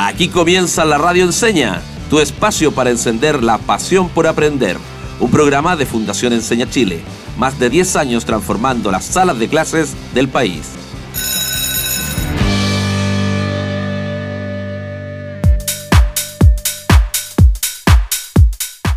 Aquí comienza la Radio Enseña, tu espacio para encender la pasión por aprender. Un programa de Fundación Enseña Chile, más de 10 años transformando las salas de clases del país.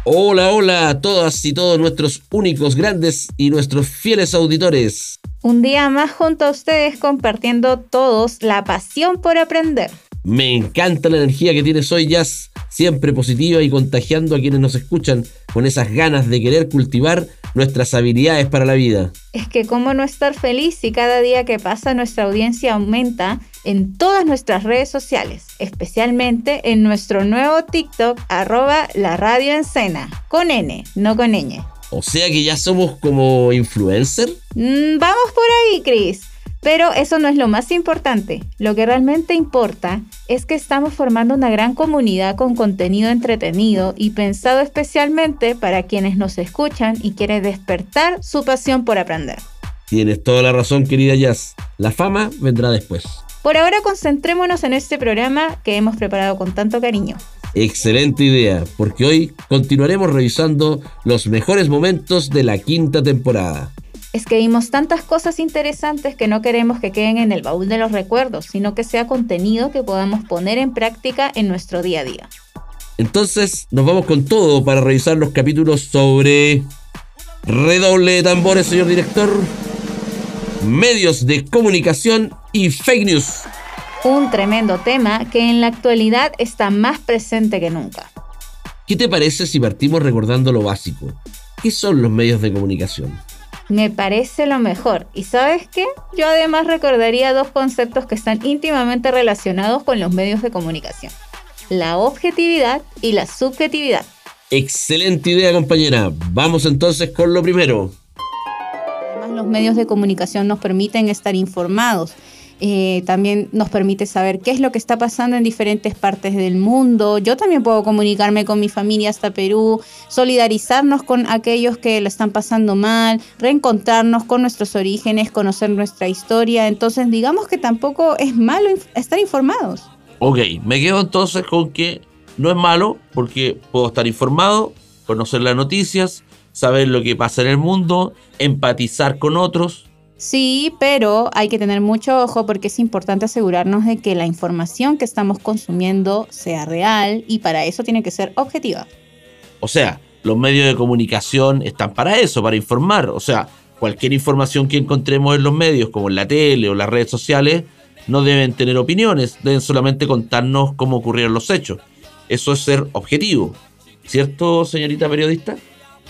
Hola, hola a todas y todos nuestros únicos, grandes y nuestros fieles auditores. Un día más junto a ustedes compartiendo todos la pasión por aprender. Me encanta la energía que tienes hoy, Jazz, siempre positiva y contagiando a quienes nos escuchan con esas ganas de querer cultivar nuestras habilidades para la vida. Es que cómo no estar feliz si cada día que pasa nuestra audiencia aumenta en todas nuestras redes sociales, especialmente en nuestro nuevo TikTok arroba la radio con N, no con ñ. O sea que ya somos como influencer. Mm, vamos por ahí, Chris. Pero eso no es lo más importante. Lo que realmente importa es que estamos formando una gran comunidad con contenido entretenido y pensado especialmente para quienes nos escuchan y quieren despertar su pasión por aprender. Tienes toda la razón, querida Jazz. La fama vendrá después. Por ahora concentrémonos en este programa que hemos preparado con tanto cariño. Excelente idea, porque hoy continuaremos revisando los mejores momentos de la quinta temporada es que vimos tantas cosas interesantes que no queremos que queden en el baúl de los recuerdos, sino que sea contenido que podamos poner en práctica en nuestro día a día. Entonces, nos vamos con todo para revisar los capítulos sobre redoble de tambores, señor director, medios de comunicación y fake news. Un tremendo tema que en la actualidad está más presente que nunca. ¿Qué te parece si partimos recordando lo básico? ¿Qué son los medios de comunicación? Me parece lo mejor. ¿Y sabes qué? Yo además recordaría dos conceptos que están íntimamente relacionados con los medios de comunicación. La objetividad y la subjetividad. Excelente idea, compañera. Vamos entonces con lo primero. Además, los medios de comunicación nos permiten estar informados eh, también nos permite saber qué es lo que está pasando en diferentes partes del mundo. Yo también puedo comunicarme con mi familia hasta Perú, solidarizarnos con aquellos que lo están pasando mal, reencontrarnos con nuestros orígenes, conocer nuestra historia. Entonces, digamos que tampoco es malo estar informados. Ok, me quedo entonces con que no es malo porque puedo estar informado, conocer las noticias, saber lo que pasa en el mundo, empatizar con otros Sí, pero hay que tener mucho ojo porque es importante asegurarnos de que la información que estamos consumiendo sea real y para eso tiene que ser objetiva. O sea, los medios de comunicación están para eso, para informar. O sea, cualquier información que encontremos en los medios, como en la tele o las redes sociales, no deben tener opiniones, deben solamente contarnos cómo ocurrieron los hechos. Eso es ser objetivo. ¿Cierto, señorita periodista?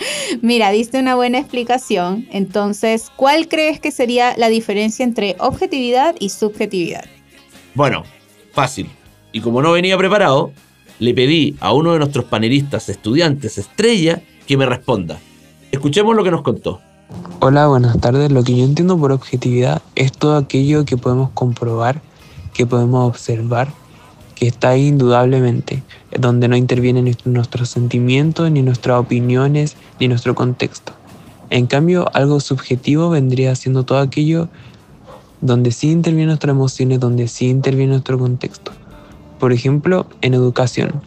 Mira, diste una buena explicación. Entonces, ¿cuál crees que sería la diferencia entre objetividad y subjetividad? Bueno, fácil. Y como no venía preparado, le pedí a uno de nuestros panelistas estudiantes estrella que me responda. Escuchemos lo que nos contó. Hola, buenas tardes. Lo que yo entiendo por objetividad es todo aquello que podemos comprobar, que podemos observar está ahí indudablemente, donde no intervienen nuestros sentimientos, ni nuestras opiniones, ni nuestro contexto. En cambio, algo subjetivo vendría siendo todo aquello donde sí intervienen nuestras emociones, donde sí interviene nuestro contexto. Por ejemplo, en educación.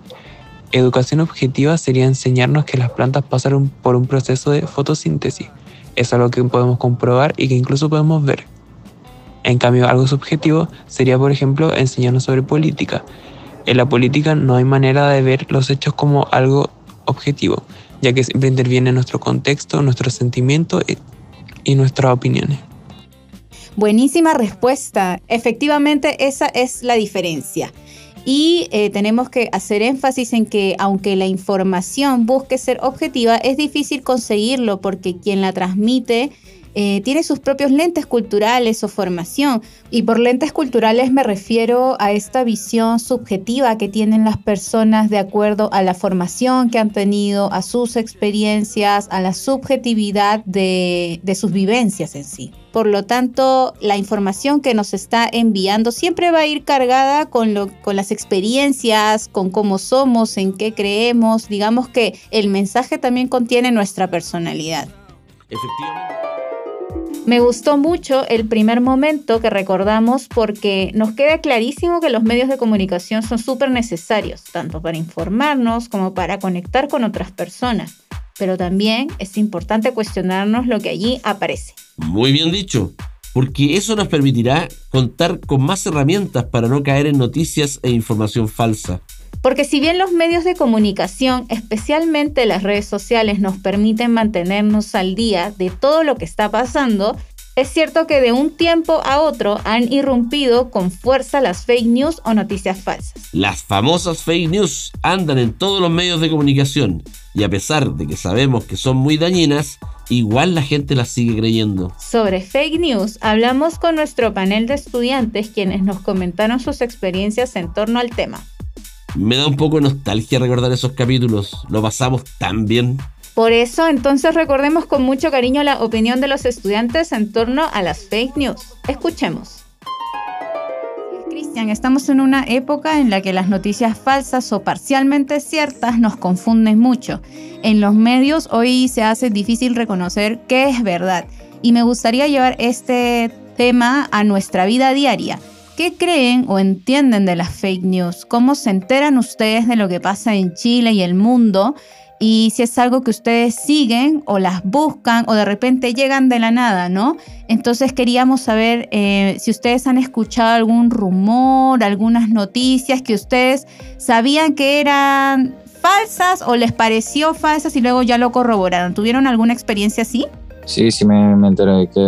Educación objetiva sería enseñarnos que las plantas pasaron por un proceso de fotosíntesis. Es algo que podemos comprobar y que incluso podemos ver. En cambio, algo subjetivo sería, por ejemplo, enseñarnos sobre política. En la política no hay manera de ver los hechos como algo objetivo, ya que siempre interviene nuestro contexto, nuestros sentimientos y nuestras opiniones. Buenísima respuesta. Efectivamente, esa es la diferencia. Y eh, tenemos que hacer énfasis en que aunque la información busque ser objetiva, es difícil conseguirlo porque quien la transmite eh, tiene sus propios lentes culturales o formación. Y por lentes culturales me refiero a esta visión subjetiva que tienen las personas de acuerdo a la formación que han tenido, a sus experiencias, a la subjetividad de, sus vivencias en sí. Por lo tanto, la información que nos está enviando siempre va a ir cargada con, lo, con las experiencias, con cómo somos, en qué creemos. Digamos que el mensaje también contiene nuestra personalidad. Efectivamente. Me gustó mucho el primer momento que recordamos porque nos queda clarísimo que los medios de comunicación son súper necesarios, tanto para informarnos como para conectar con otras personas. Pero también es importante cuestionarnos lo que allí aparece. Muy bien dicho, porque eso nos permitirá contar con más herramientas para no caer en noticias e información falsa. Porque si bien los medios de comunicación, especialmente las redes sociales, nos permiten mantenernos al día de todo lo que está pasando, es cierto que de un tiempo a otro han irrumpido con fuerza las fake news o noticias falsas. Las famosas fake news andan en todos los medios de comunicación y a pesar de que sabemos que son muy dañinas, igual la gente las sigue creyendo. Sobre fake news, hablamos con nuestro panel de estudiantes quienes nos comentaron sus experiencias en torno al tema. Me da un poco de nostalgia recordar esos capítulos. Lo pasamos tan bien. Por eso, entonces recordemos con mucho cariño la opinión de los estudiantes en torno a las fake news. Escuchemos. Cristian, estamos en una época en la que las noticias falsas o parcialmente ciertas nos confunden mucho. En los medios hoy se hace difícil reconocer qué es verdad. Y me gustaría llevar este tema a nuestra vida diaria. ¿Qué creen o entienden de las fake news? ¿Cómo se enteran ustedes de lo que pasa en Chile y el mundo? Y si es algo que ustedes siguen o las buscan o de repente llegan de la nada, ¿no? Entonces queríamos saber eh, si ustedes han escuchado algún rumor, algunas noticias que ustedes sabían que eran falsas o les pareció falsas y luego ya lo corroboraron. ¿Tuvieron alguna experiencia así? Sí, sí me, enteré que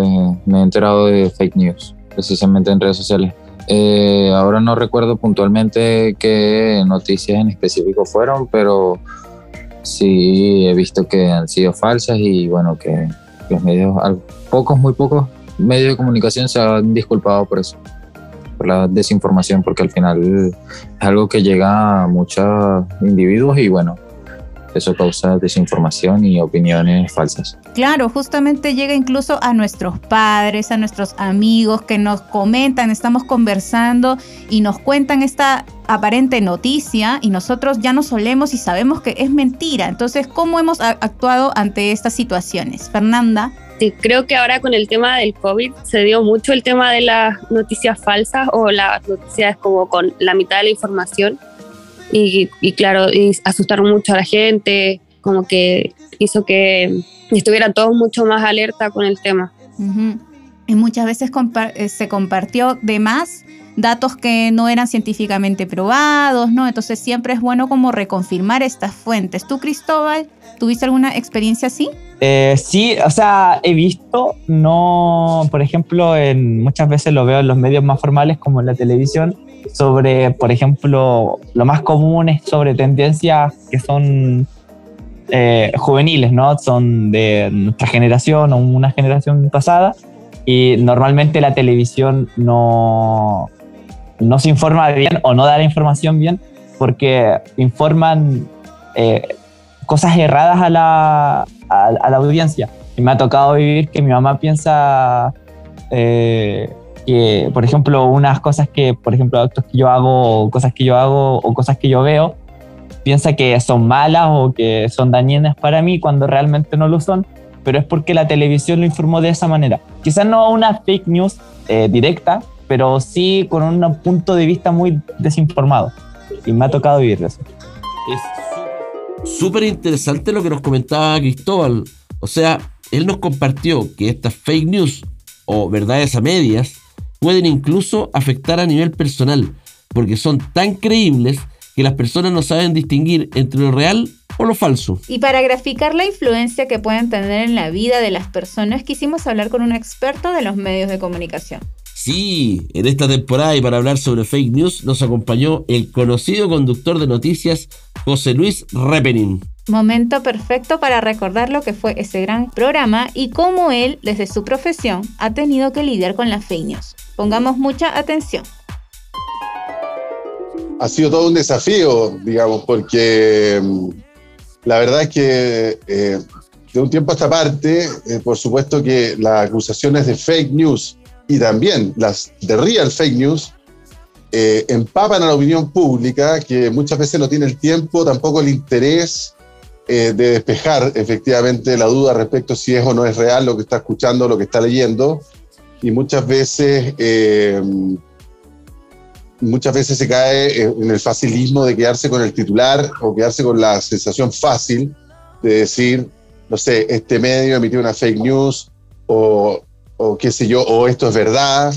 me he enterado de fake news, precisamente en redes sociales. Eh, ahora no recuerdo puntualmente qué noticias en específico fueron, pero sí he visto que han sido falsas y bueno, que los medios, pocos, muy pocos medios de comunicación se han disculpado por eso, por la desinformación, porque al final es algo que llega a muchos individuos y bueno, eso causa desinformación y opiniones falsas. Claro, justamente llega incluso a nuestros padres, a nuestros amigos que nos comentan, estamos conversando y nos cuentan esta aparente noticia y nosotros ya nos solemos y sabemos que es mentira. Entonces, ¿cómo hemos actuado ante estas situaciones? Fernanda. Sí, creo que ahora con el tema del COVID se dio mucho el tema de las noticias falsas o las noticias como con la mitad de la información y, claro, y asustaron mucho a la gente, como que hizo que estuvieran todos mucho más alerta con el tema. Y muchas veces eh, se compartió de más datos que no eran científicamente probados, ¿no? Entonces siempre es bueno como reconfirmar estas fuentes. ¿Tú, Cristóbal, tuviste alguna experiencia así? Eh, sí, o sea, he visto, no, por ejemplo, en, muchas veces lo veo en los medios más formales como en la televisión, sobre, por ejemplo, lo más común es sobre tendencias que son eh, juveniles, ¿no? Son de nuestra generación o una generación pasada y normalmente la televisión no, no se informa bien o no da la información bien porque informan eh, cosas erradas a la, a, la audiencia. Y me ha tocado vivir que mi mamá piensa eh, que, por ejemplo, unas cosas que, por ejemplo, actos que yo hago, cosas que yo hago o cosas que yo veo, piensa que son malas o que son dañinas para mí cuando realmente no lo son, pero es porque la televisión lo informó de esa manera. Quizás no una fake news eh, directa, pero sí con un punto de vista muy desinformado. Y me ha tocado vivir eso. Es súper interesante lo que nos comentaba Cristóbal. O sea, él nos compartió que estas fake news o verdades a medias pueden incluso afectar a nivel personal, porque son tan creíbles que las personas no saben distinguir entre lo real o lo falso. Y para graficar la influencia que pueden tener en la vida de las personas, quisimos hablar con un experto de los medios de comunicación. Sí, en esta temporada y para hablar sobre fake news nos acompañó el conocido conductor de noticias José Luis Repenin. Momento perfecto para recordar lo que fue ese gran programa y cómo él, desde su profesión, ha tenido que lidiar con las fake news. Pongamos mucha atención. Ha sido todo un desafío, digamos, porque mm, la verdad es que eh, de un tiempo a esta parte, eh, por supuesto que las acusaciones de fake news y también las de real fake news eh, empapan a la opinión pública, que muchas veces no tiene el tiempo, tampoco el interés eh, de despejar efectivamente la duda respecto si es o no es real lo que está escuchando, lo que está leyendo. Y muchas veces, eh, muchas veces se cae en el facilismo de quedarse con el titular o quedarse con la sensación fácil de decir, no sé, este medio emitió una fake news o, o qué sé yo, o esto es verdad.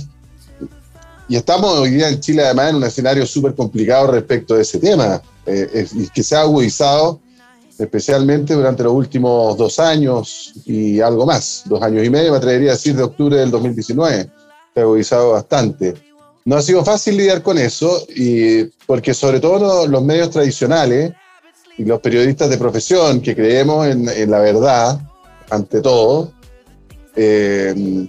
Y estamos hoy día en Chile además en un escenario súper complicado respecto de ese tema, eh, que se ha agudizado especialmente durante los últimos dos años y algo más, dos años y medio, me atrevería a decir de octubre del 2019, se ha agudizado bastante. No ha sido fácil lidiar con eso, y porque sobre todo los, medios tradicionales y los periodistas de profesión que creemos en, en la verdad, ante todo, eh,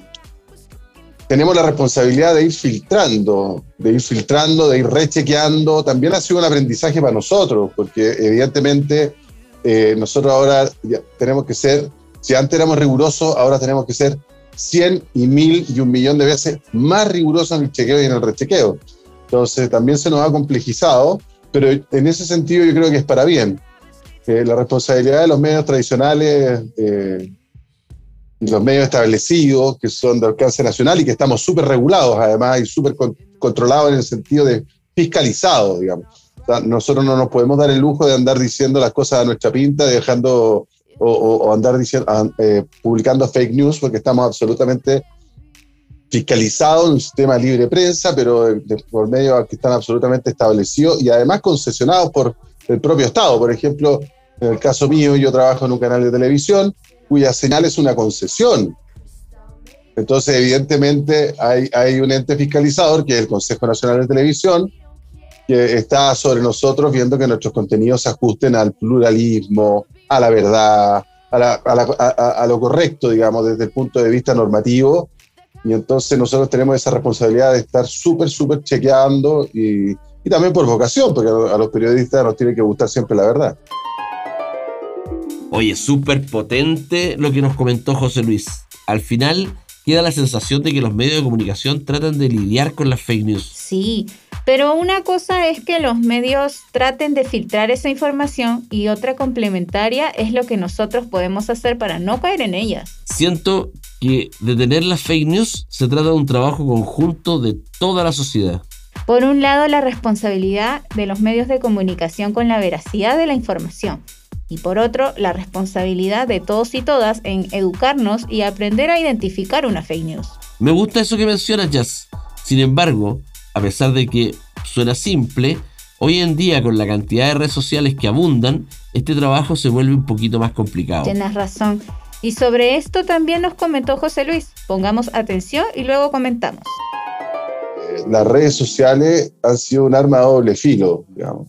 tenemos la responsabilidad de ir filtrando, de ir filtrando, de ir rechequeando. También ha sido un aprendizaje para nosotros, porque evidentemente eh, nosotros ahora tenemos que ser, si antes éramos rigurosos, ahora tenemos que ser 100 y 1000 y un millón de veces más rigurosos en el chequeo y en el rechequeo. Entonces también se nos ha complejizado, pero en ese sentido yo creo que es para bien. Eh, la responsabilidad de los medios tradicionales eh, los medios establecidos, que son de alcance nacional y que estamos súper regulados además y súper controlados en el sentido de fiscalizados, digamos nosotros no nos podemos dar el lujo de andar diciendo las cosas a nuestra pinta, dejando o, andar diciendo, eh, publicando fake news, porque estamos absolutamente fiscalizados en un sistema libre de prensa, pero por medio que están absolutamente establecidos y además concesionados por el propio Estado. Por ejemplo, en el caso mío, yo trabajo en un canal de televisión cuya señal es una concesión. Entonces, evidentemente, hay, hay un ente fiscalizador, que es el Consejo Nacional de Televisión, que está sobre nosotros viendo que nuestros contenidos se ajusten al pluralismo, a la verdad, a, lo correcto, digamos, desde el punto de vista normativo. Y entonces nosotros tenemos esa responsabilidad de estar súper, súper chequeando y, y, también por vocación, porque a los periodistas nos tiene que gustar siempre la verdad. Oye, súper potente lo que nos comentó José Luis. Al final queda la sensación de que los medios de comunicación tratan de lidiar con las fake news. Sí, pero una cosa es que los medios traten de filtrar esa información y otra complementaria es lo que nosotros podemos hacer para no caer en ellas. Siento que detener las fake news se trata de un trabajo conjunto de toda la sociedad. Por un lado, la responsabilidad de los medios de comunicación con la veracidad de la información. Y por otro, la responsabilidad de todos y todas en educarnos y aprender a identificar una fake news. Me gusta eso que mencionas, Jazz. Sin embargo, a pesar de que suena simple, hoy en día con la cantidad de redes sociales que abundan, este trabajo se vuelve un poquito más complicado. Tienes razón. Y sobre esto también nos comentó José Luis. Pongamos atención y luego comentamos. Las redes sociales han sido un arma de doble filo, digamos.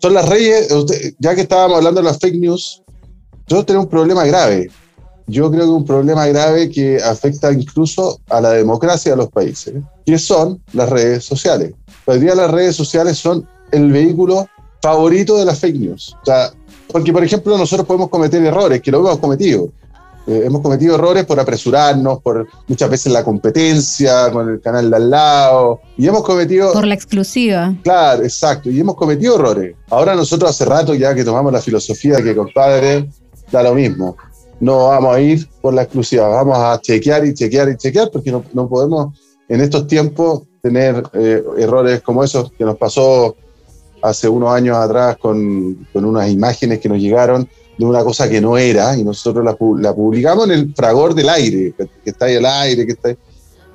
son las redes, ya que estábamos hablando de las fake news, nosotros tenemos un problema grave. Yo creo que un problema grave que afecta incluso a la democracia de los países que son las redes sociales. Hoy día las redes sociales son el vehículo favorito de las fake news. O sea, porque, por ejemplo, nosotros podemos cometer errores, que lo hemos cometido. Eh, hemos cometido errores por apresurarnos, por muchas veces la competencia con el canal de al lado, y hemos cometido... Por la exclusiva. Claro, exacto, y hemos cometido errores. Ahora nosotros hace rato ya que tomamos la filosofía de que, compadre, da lo mismo. No vamos a ir por la exclusiva, vamos a chequear y chequear y chequear, porque no, no podemos en estos tiempos tener eh, errores como esos que nos pasó hace unos años atrás con, con, unas imágenes que nos llegaron de una cosa que no era y nosotros la, publicamos en el fragor del aire, que, está ahí el aire, que está ahí,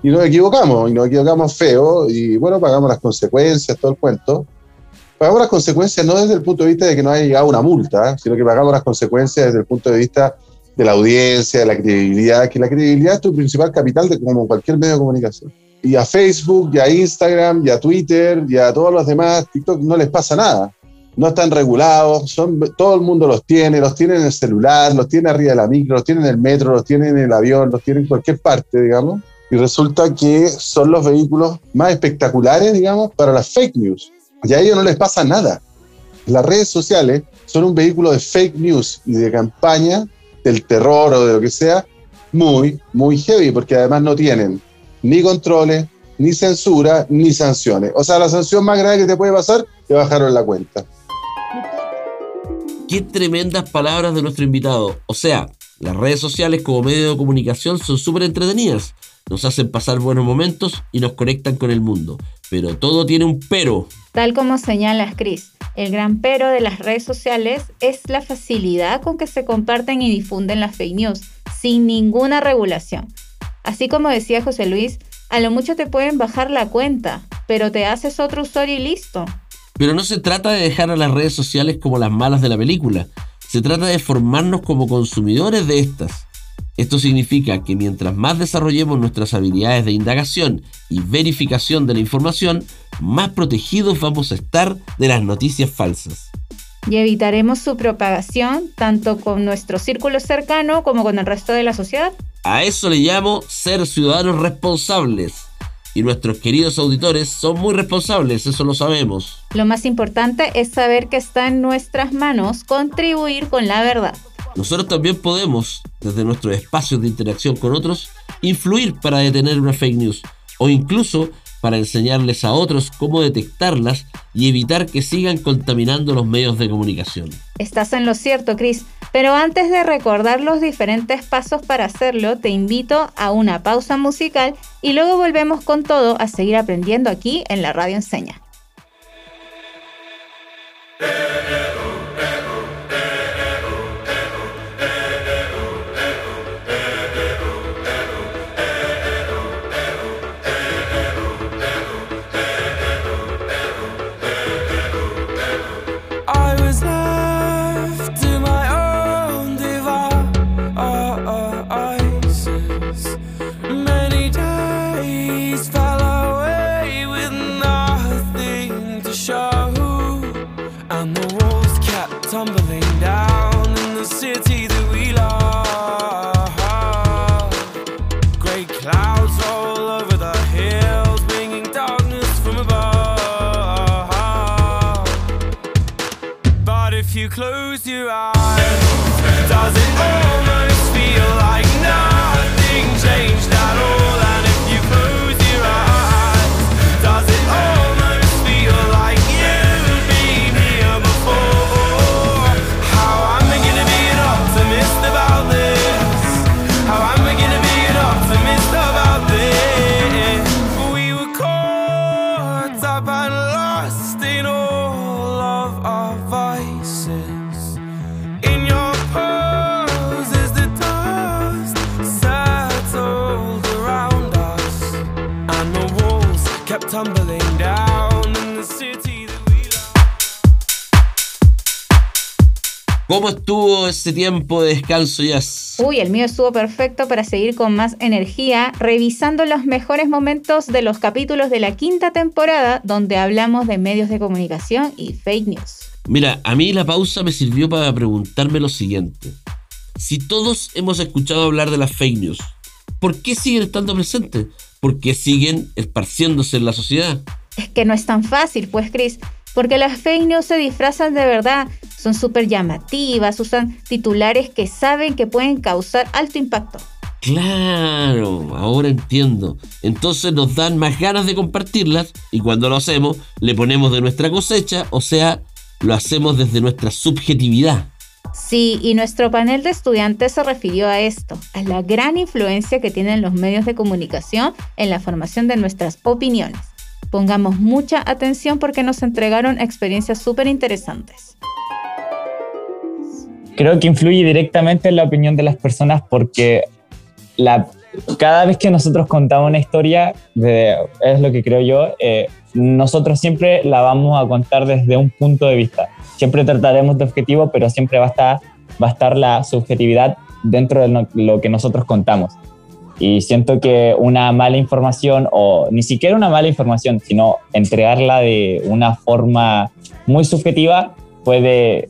y nos equivocamos, y nos equivocamos feo, y bueno, pagamos las consecuencias, todo el cuento. Pagamos las consecuencias no desde el punto de vista de que no haya llegado una multa, sino que pagamos las consecuencias desde el punto de vista de la audiencia, de la credibilidad, que la credibilidad es tu principal capital de como cualquier medio de comunicación y a Facebook, y a Instagram, y a Twitter, y a todos los demás, TikTok no les pasa nada. No están regulados, son, todo el mundo los tiene, los tiene en el celular, los tiene arriba de la micro, los tiene en el metro, los tiene en el avión, los tiene en cualquier parte, digamos. Y resulta que son los vehículos más espectaculares, digamos, para las fake news. Y a ellos no les pasa nada. Las redes sociales son un vehículo de fake news y de campaña del terror o de lo que sea, muy, muy heavy, porque además no tienen ni controles, ni censura, ni sanciones. O sea, la sanción más grave que te puede pasar, te bajaron la cuenta. Qué tremendas palabras de nuestro invitado. O sea, las redes sociales como medio de comunicación son súper entretenidas. Nos hacen pasar buenos momentos y nos conectan con el mundo. Pero todo tiene un pero. Tal como señalas, Chris, el gran pero de las redes sociales es la facilidad con que se comparten y difunden las fake news, sin ninguna regulación. Así como decía José Luis, a lo mucho te pueden bajar la cuenta, pero te haces otro usuario y listo. Pero no se trata de dejar a las redes sociales como las malas de la película, se trata de formarnos como consumidores de estas. Esto significa que mientras más desarrollemos nuestras habilidades de indagación y verificación de la información, más protegidos vamos a estar de las noticias falsas. Y evitaremos su propagación tanto con nuestro círculo cercano como con el resto de la sociedad. A eso le llamo ser ciudadanos responsables. Y nuestros queridos auditores son muy responsables, eso lo sabemos. Lo más importante es saber que está en nuestras manos contribuir con la verdad. Nosotros también podemos, desde nuestros espacios de interacción con otros, influir para detener una fake news o incluso para enseñarles a otros cómo detectarlas y evitar que sigan contaminando los medios de comunicación. Estás en lo cierto, Chris. Pero antes de recordar los diferentes pasos para hacerlo, te invito a una pausa musical y luego volvemos con todo a seguir aprendiendo aquí en la Radio Enseña. Estuvo ese tiempo de descanso, Jazz? Uy, el mío estuvo perfecto para seguir con más energía, revisando los mejores momentos de los capítulos de la quinta temporada, donde hablamos de medios de comunicación y fake news. Mira, a mí la pausa me sirvió para preguntarme lo siguiente. Si todos hemos escuchado hablar de las fake news, ¿por qué siguen estando presentes? ¿Por qué siguen esparciéndose en la sociedad? Es que no es tan fácil, pues, Chris, porque las fake news se disfrazan de verdad son súper llamativas, usan titulares que saben que pueden causar alto impacto. Claro, ahora entiendo. Entonces nos dan más ganas de compartirlas y cuando lo hacemos le ponemos de nuestra cosecha, o sea, lo hacemos desde nuestra subjetividad. Sí, y nuestro panel de estudiantes se refirió a esto, a la gran influencia que tienen los medios de comunicación en la formación de nuestras opiniones. Pongamos mucha atención porque nos entregaron experiencias súper interesantes creo que influye directamente en la opinión de las personas porque la, cada vez que nosotros contamos una historia, es lo que creo yo, eh, nosotros siempre la vamos a contar desde un punto de vista. Siempre trataremos de objetivo, pero siempre va a estar, va a estar la subjetividad dentro de lo que nosotros contamos. Y siento que una mala información, o ni siquiera una mala información, sino entregarla de una forma muy subjetiva, puede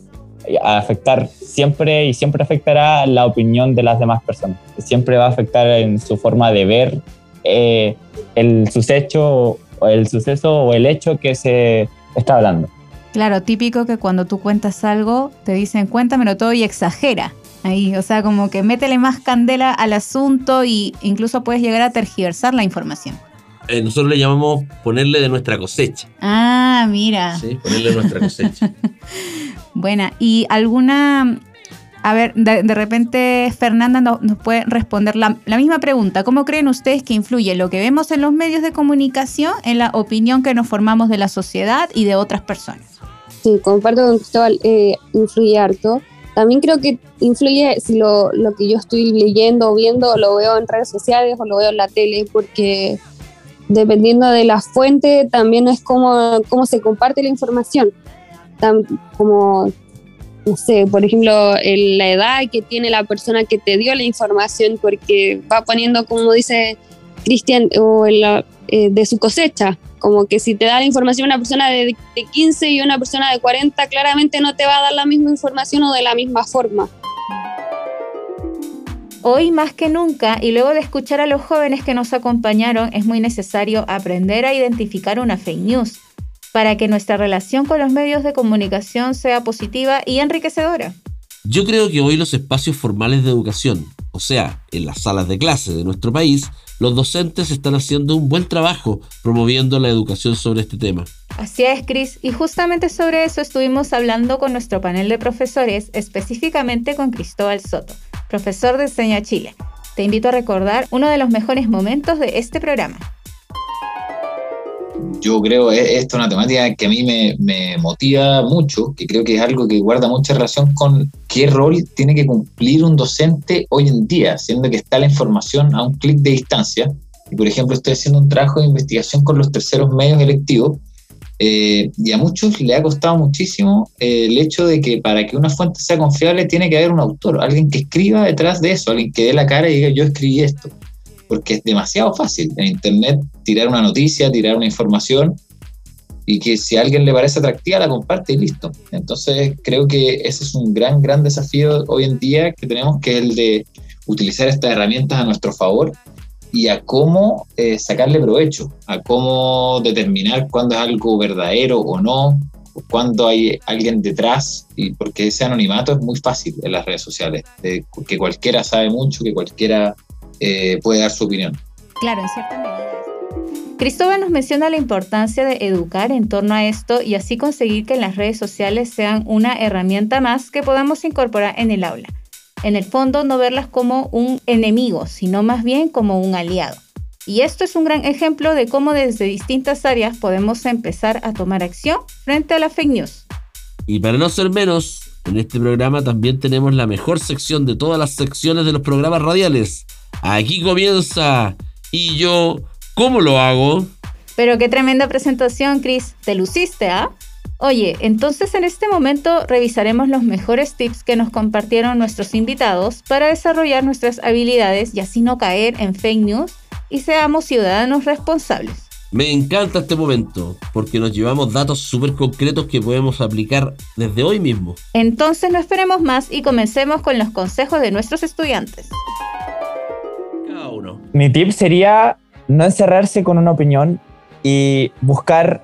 afectar siempre y siempre afectará la opinión de las demás personas. Siempre va a afectar en su forma de ver eh, el suceso o el suceso o el hecho que se está hablando. Claro, típico que cuando tú cuentas algo te dicen cuéntamelo todo y exagera. Ahí, o sea, como que métele más candela al asunto y incluso puedes llegar a tergiversar la información. Eh, nosotros le llamamos ponerle de nuestra cosecha. Ah, mira. Sí, ponerle de nuestra cosecha. Buena. ¿Y alguna a ver, de, repente Fernanda nos puede responder la, misma pregunta. ¿Cómo creen ustedes que influye lo que vemos en los medios de comunicación en la opinión que nos formamos de la sociedad y de otras personas? Sí, comparto con Cristóbal, eh, influye harto. También creo que influye si lo, lo que yo estoy leyendo o viendo lo veo en redes sociales o lo veo en la tele, porque dependiendo de la fuente también es como, cómo se comparte la información. Como no sé, por ejemplo, la edad que tiene la persona que te dio la información, porque va poniendo, como dice Cristian, o eh, de su cosecha. Como que si te da la información una persona de, de 15 y una persona de 40, claramente no te va a dar la misma información o de la misma forma. Hoy más que nunca, y luego de escuchar a los jóvenes que nos acompañaron, es muy necesario aprender a identificar una fake news para que nuestra relación con los medios de comunicación sea positiva y enriquecedora. Yo creo que hoy los espacios formales de educación, o sea, en las salas de clase de nuestro país, los docentes están haciendo un buen trabajo promoviendo la educación sobre este tema. Así es, Cris, y justamente sobre eso estuvimos hablando con nuestro panel de profesores, específicamente con Cristóbal Soto, profesor de Enseña Chile. Te invito a recordar uno de los mejores momentos de este programa yo creo que esta es una temática que a mí me, me, motiva mucho, que creo que es algo que guarda mucha relación con qué rol tiene que cumplir un docente hoy en día, siendo que está la información a un clic de distancia. Y por ejemplo, estoy haciendo un trabajo de investigación con los terceros medios electivos eh, y a muchos le ha costado muchísimo eh, el hecho de que para que una fuente sea confiable tiene que haber un autor, alguien que escriba detrás de eso, alguien que dé la cara y diga yo escribí esto porque es demasiado fácil en Internet tirar una noticia, tirar una información y que si a alguien le parece atractiva la comparte y listo. Entonces creo que ese es un gran, gran desafío hoy en día que tenemos, que es el de utilizar estas herramientas a nuestro favor y a cómo eh, sacarle provecho, a cómo determinar cuándo es algo verdadero o no, cuándo hay alguien detrás, y porque ese anonimato es muy fácil en las redes sociales, que cualquiera sabe mucho, que cualquiera eh, puede dar su opinión. Claro, en cierta medida. Cristóbal nos menciona la importancia de educar en torno a esto y así conseguir que las redes sociales sean una herramienta más que podamos incorporar en el aula. En el fondo, no verlas como un enemigo, sino más bien como un aliado. Y esto es un gran ejemplo de cómo desde distintas áreas podemos empezar a tomar acción frente a la fake news. Y para no ser menos, en este programa también tenemos la mejor sección de todas las secciones de los programas radiales, Aquí comienza. Y yo, ¿cómo lo hago? Pero qué tremenda presentación, Chris. Te luciste, ¿ah? Oye, entonces en este momento revisaremos los mejores tips que nos compartieron nuestros invitados para desarrollar nuestras habilidades y así no caer en fake news y seamos ciudadanos responsables. Me encanta este momento porque nos llevamos datos súper concretos que podemos aplicar desde hoy mismo. Entonces no esperemos más y comencemos con los consejos de nuestros estudiantes. Mi tip sería no encerrarse con una opinión y buscar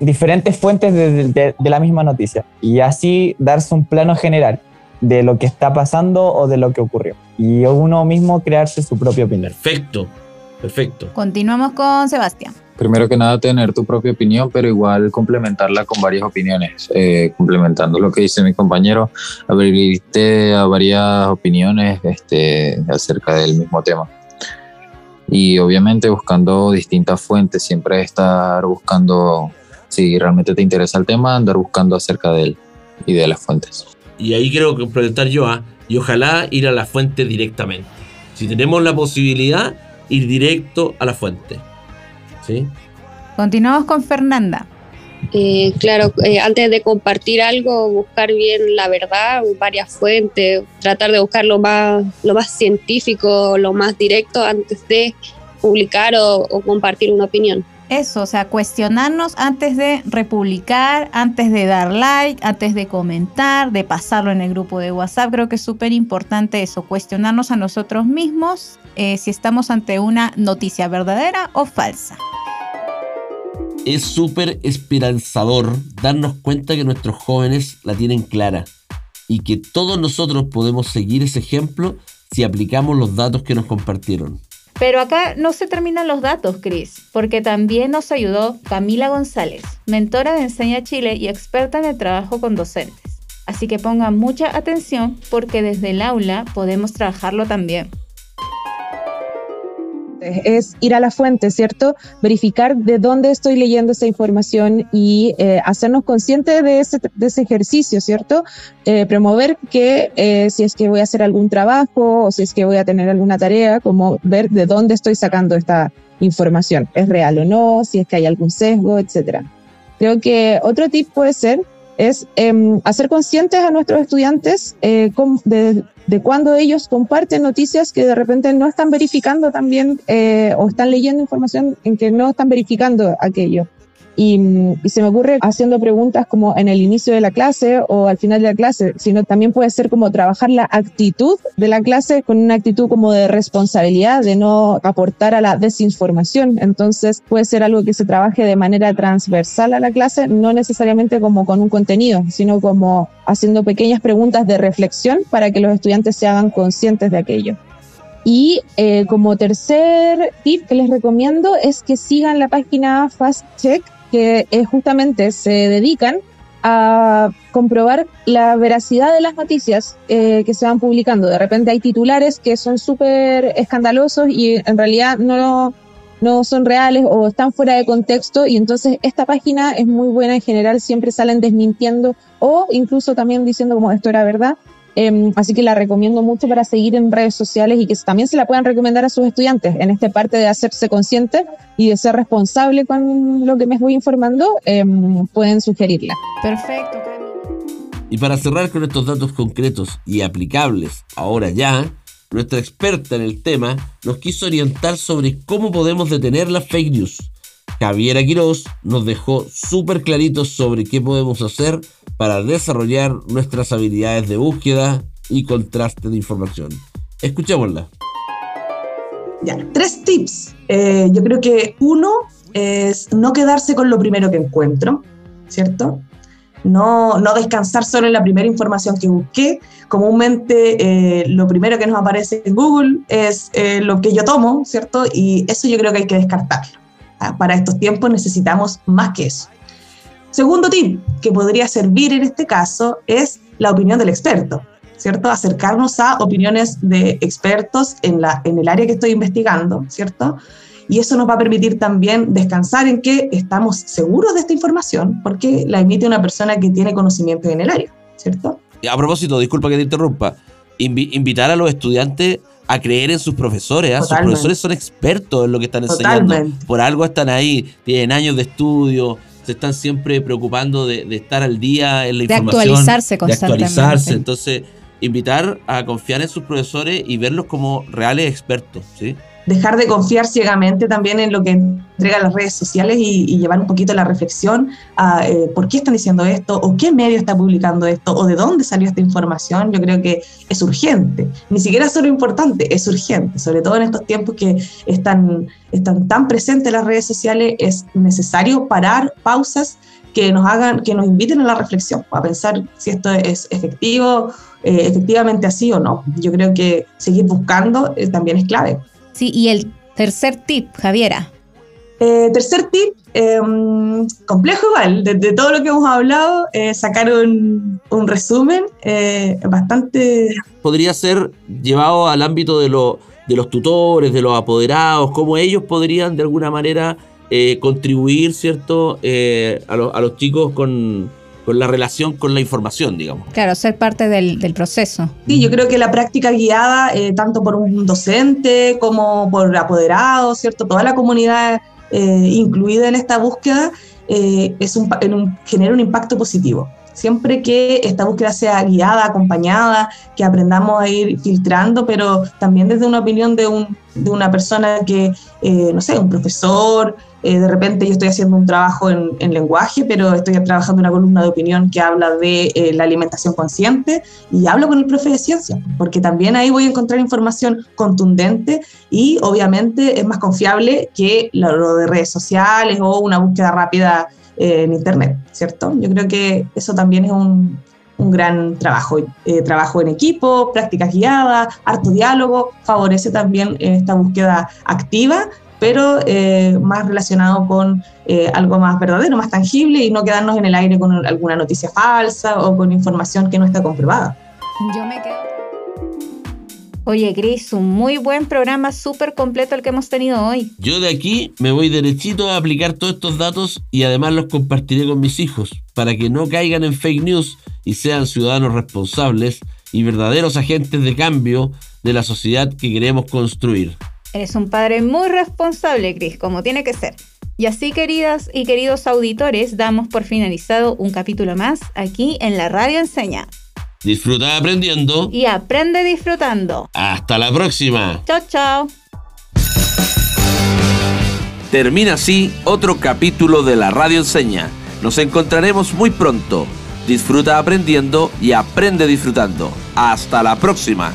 diferentes fuentes de, la misma noticia y así darse un plano general de lo que está pasando o de lo que ocurrió y uno mismo crearse su propia opinión. Perfecto, perfecto. Continuamos con Sebastián. Primero que nada, tener tu propia opinión, pero igual complementarla con varias opiniones. Eh, complementando lo que dice mi compañero, abrirte a varias opiniones este, acerca del mismo tema y obviamente buscando distintas fuentes, siempre estar buscando, si realmente te interesa el tema, andar buscando acerca de él y de las fuentes. Y ahí quiero complementar yo, ¿ah? y ojalá ir a la fuente directamente. Si tenemos la posibilidad, ir directo a la fuente. ¿Sí? Continuamos con Fernanda. Eh, claro, eh, antes de compartir algo, buscar bien la verdad, varias fuentes, tratar de buscar lo más, lo más científico, lo más directo antes de publicar o, compartir una opinión. Eso, o sea, cuestionarnos antes de republicar, antes de dar like, antes de comentar, de pasarlo en el grupo de WhatsApp. Creo que es súper importante eso, cuestionarnos a nosotros mismos eh, si estamos ante una noticia verdadera o falsa es súper esperanzador darnos cuenta que nuestros jóvenes la tienen clara y que todos nosotros podemos seguir ese ejemplo si aplicamos los datos que nos compartieron. Pero acá no se terminan los datos, Cris, porque también nos ayudó Camila González, mentora de Enseña Chile y experta en el trabajo con docentes. Así que pongan mucha atención porque desde el aula podemos trabajarlo también es ir a la fuente, ¿cierto? Verificar de dónde estoy leyendo esa información y eh, hacernos conscientes de ese, ejercicio, ¿cierto? Eh, promover que eh, si es que voy a hacer algún trabajo o si es que voy a tener alguna tarea, como ver de dónde estoy sacando esta información, es real o no, si es que hay algún sesgo, etcétera. Creo que otro tip puede ser es em, hacer conscientes a nuestros estudiantes eh, de, de, cuando ellos comparten noticias que de repente no están verificando también eh, o están leyendo información en que no están verificando aquello. Y, se me ocurre haciendo preguntas como en el inicio de la clase o al final de la clase, sino también puede ser como trabajar la actitud de la clase con una actitud como de responsabilidad, de no aportar a la desinformación. Entonces puede ser algo que se trabaje de manera transversal a la clase, no necesariamente como con un contenido, sino como haciendo pequeñas preguntas de reflexión para que los estudiantes se hagan conscientes de aquello. Y eh, como tercer tip que les recomiendo es que sigan la página Fast Check que eh, justamente se dedican a comprobar la veracidad de las noticias eh, que se van publicando. De repente hay titulares que son súper escandalosos y en realidad no, no son reales o están fuera de contexto y entonces esta página es muy buena en general, siempre salen desmintiendo o incluso también diciendo como esto era verdad Em, así que la recomiendo mucho para seguir en redes sociales y que también se la puedan recomendar a sus estudiantes en esta parte de hacerse consciente y de ser responsable con lo que me voy informando, em, pueden sugerirla. Perfecto. Y para cerrar con estos datos concretos y aplicables ahora ya, nuestra experta en el tema nos quiso orientar sobre cómo podemos detener las fake news. Javier Quiroz nos dejó súper claritos sobre qué podemos hacer para desarrollar nuestras habilidades de búsqueda y contraste de información. Escuchémosla. Tres tips. Eh, yo creo que uno es no quedarse con lo primero que encuentro, ¿cierto? No, no descansar solo en la primera información que busqué. Comúnmente eh, lo primero que nos aparece en Google es eh, lo que yo tomo, ¿cierto? Y eso yo creo que hay que descartarlo. Ah, para estos tiempos necesitamos más que eso. Segundo tip que podría servir en este caso es la opinión del experto, ¿cierto? Acercarnos a opiniones de expertos en, la, en el área que estoy investigando, ¿cierto? Y eso nos va a permitir también descansar en que estamos seguros de esta información porque la emite una persona que tiene conocimiento en el área, ¿cierto? A propósito, disculpa que te interrumpa, invitar a los estudiantes a creer en sus profesores. ¿ah? Sus profesores son expertos en lo que están enseñando. Por algo están ahí, tienen años de estudio, se están siempre preocupando de, estar al día en la información. De actualizarse constantemente. De actualizarse. Entonces, invitar a confiar en sus profesores y verlos como reales expertos, ¿sí? Dejar de confiar ciegamente también en lo que entregan las redes sociales y, llevar un poquito la reflexión a eh, por qué están diciendo esto o qué medio está publicando esto o de dónde salió esta información, yo creo que es urgente. Ni siquiera solo importante, es urgente, sobre todo en estos tiempos que están, están tan presentes las redes sociales, es necesario parar pausas que nos hagan, que nos inviten a la reflexión, a pensar si esto es efectivo, eh, efectivamente así o no. Yo creo que seguir buscando eh, también es clave. Sí, y el tercer tip, Javiera. Eh, tercer tip, em, complejo igual, de, todo lo que hemos hablado, eh, sacar un, resumen eh, bastante... Podría ser llevado al ámbito de, de los tutores, de los apoderados, cómo ellos podrían de alguna manera contribuir, ¿cierto?, a, a los chicos con, con la relación con la información, digamos. Claro, ser parte del, proceso. Sí, yo creo que la práctica guiada, eh, tanto por un docente como por apoderados, ¿cierto? Toda la comunidad eh, incluida en esta búsqueda, eh, es un, genera un impacto positivo. Siempre que esta búsqueda sea guiada, acompañada, que aprendamos a ir filtrando, pero también desde una opinión de, un, de una persona que, no sé, un profesor, eh, de repente yo estoy haciendo un trabajo en, lenguaje, pero estoy trabajando una columna de opinión que habla de eh, la alimentación consciente y hablo con el profe de ciencia, porque también ahí voy a encontrar información contundente y obviamente es más confiable que lo de redes sociales o una búsqueda rápida eh, en Internet, ¿cierto? Yo creo que eso también es un, un gran trabajo, trabajo en equipo, prácticas guiadas, harto diálogo, favorece también esta búsqueda activa pero eh, más relacionado con eh, algo más verdadero, más tangible y no quedarnos en el aire con alguna noticia falsa o con información que no está comprobada. Yo me quedo. Oye, Cris, un muy buen programa, súper completo el que hemos tenido hoy. Yo de aquí me voy derechito a aplicar todos estos datos y además los compartiré con mis hijos para que no caigan en fake news y sean ciudadanos responsables y verdaderos agentes de cambio de la sociedad que queremos construir. Eres un padre muy responsable, Cris, como tiene que ser. Y así, queridas y queridos auditores, damos por finalizado un capítulo más aquí en la Radio Enseña. Disfruta aprendiendo. Y aprende disfrutando. Hasta la próxima. Chao, chao. Termina así otro capítulo de la Radio Enseña. Nos encontraremos muy pronto. Disfruta aprendiendo y aprende disfrutando. Hasta la próxima.